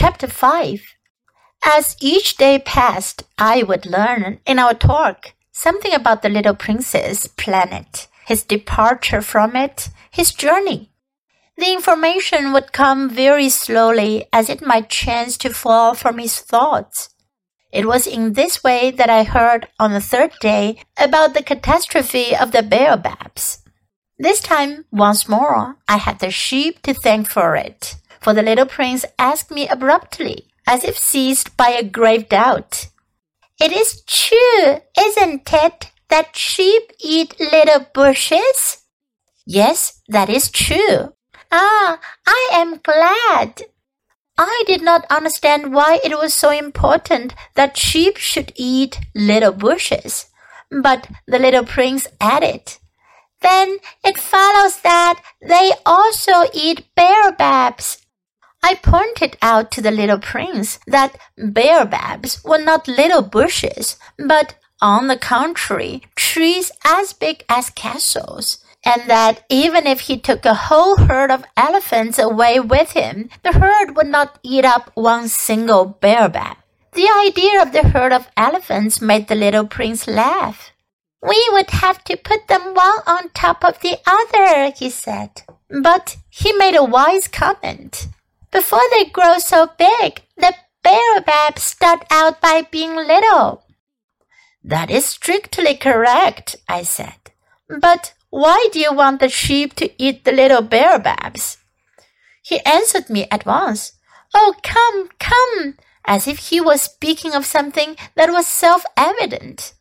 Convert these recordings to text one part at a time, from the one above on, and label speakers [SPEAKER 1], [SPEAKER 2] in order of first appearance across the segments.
[SPEAKER 1] Chapter 5 As each day passed, I would learn in our talk something about the little prince's planet, his departure from it, his journey. The information would come very slowly as it might chance to fall from his thoughts. It was in this way that I heard on the third day about the catastrophe of the baobabs. This time, once more, I had the sheep to thank for it for the little prince asked me abruptly, as if seized by a grave doubt. It is true, isn't it, that sheep eat little bushes? Yes, that is true. Ah, I am glad. I did not understand why it was so important that sheep should eat little bushes. But the little prince added, Then it follows that they also eat baobabs. I pointed out to the little prince that baobabs were not little bushes, but on the contrary, trees as big as castles, and that even if he took a whole herd of elephants away with him, the herd would not eat up one single baobab. The idea of the herd of elephants made the little prince laugh. We would have to put them one on top of the other, he said. But he made a wise comment. Before they grow so big, the baobabs start out by being little. That is strictly correct, I said. But why do you want the sheep to eat the little baobabs? He answered me at once. Oh, come, come, as if he was speaking of something that was self-evident.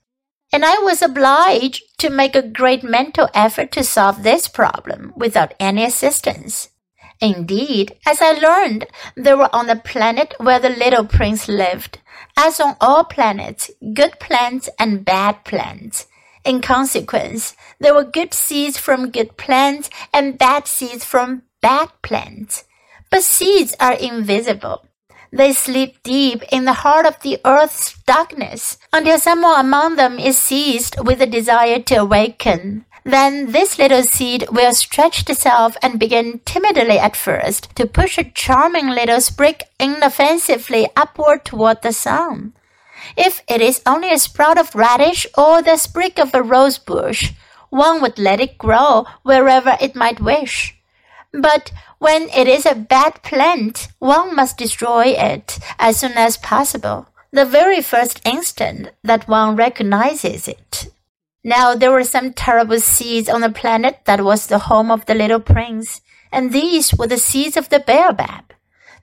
[SPEAKER 1] And I was obliged to make a great mental effort to solve this problem without any assistance. Indeed, as I learned, they were on the planet where the little prince lived, as on all planets, good plants and bad plants. In consequence, there were good seeds from good plants and bad seeds from bad plants. But seeds are invisible. They sleep deep in the heart of the earth's darkness until someone among them is seized with a desire to awaken. Then this little seed will stretch itself and begin timidly at first to push a charming little sprig inoffensively upward toward the sun. If it is only a sprout of radish or the sprig of a rose bush, one would let it grow wherever it might wish. But when it is a bad plant, one must destroy it as soon as possible, the very first instant that one recognizes it. Now there were some terrible seeds on the planet that was the home of the little prince, and these were the seeds of the baobab.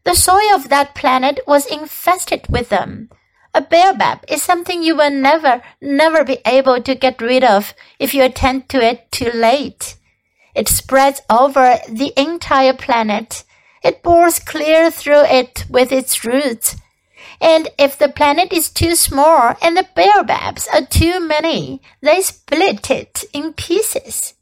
[SPEAKER 1] The soil of that planet was infested with them. A baobab is something you will never, never be able to get rid of if you attend to it too late. It spreads over the entire planet. It bores clear through it with its roots and if the planet is too small and the baobabs are too many, they split it in pieces.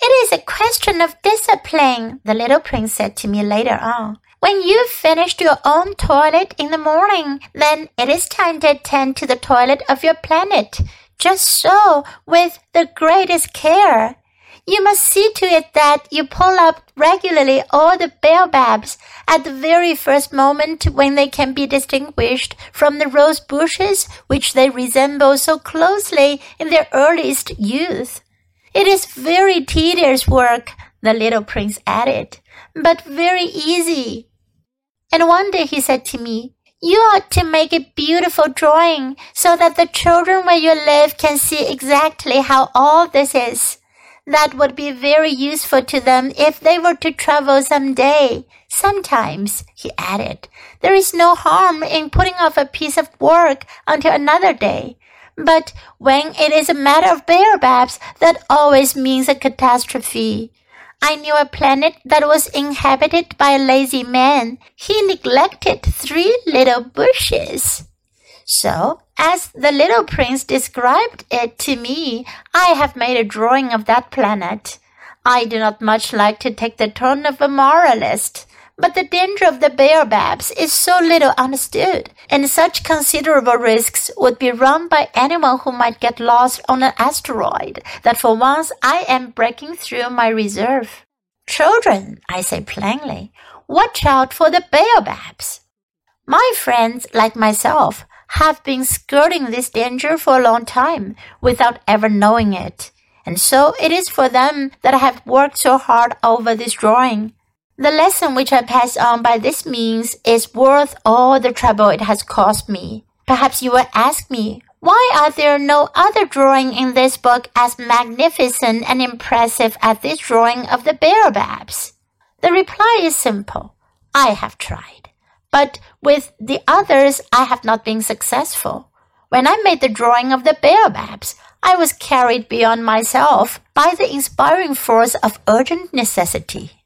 [SPEAKER 1] It is a question of discipline, the little prince said to me later on. When you've finished your own toilet in the morning, then it is time to attend to the toilet of your planet. Just so, with the greatest care. You must see to it that you pull up regularly all the baobabs at the very first moment when they can be distinguished from the rose bushes which they resemble so closely in their earliest youth. It is very tedious work, the little prince added, but very easy. And one day he said to me, you ought to make a beautiful drawing so that the children where you live can see exactly how all this is that would be very useful to them if they were to travel some day. Sometimes, he added, there is no harm in putting off a piece of work until another day. But when it is a matter of baobabs, that always means a catastrophe. I knew a planet that was inhabited by a lazy man. He neglected three little bushes. So, as the little prince described it to me, I have made a drawing of that planet. I do not much like to take the tone of a moralist, but the danger of the baobabs is so little understood, and such considerable risks would be run by anyone who might get lost on an asteroid, that for once I am breaking through my reserve. Children, I say plainly, watch out for the baobabs. My friends, like myself, have been skirting this danger for a long time without ever knowing it. And so it is for them that I have worked so hard over this drawing. The lesson which I pass on by this means is worth all the trouble it has cost me. Perhaps you will ask me, why are there no other drawing in this book as magnificent and impressive as this drawing of the baobabs? The reply is simple. I have tried. But with the others, I have not been successful. When I made the drawing of the baobabs, I was carried beyond myself by the inspiring force of urgent necessity.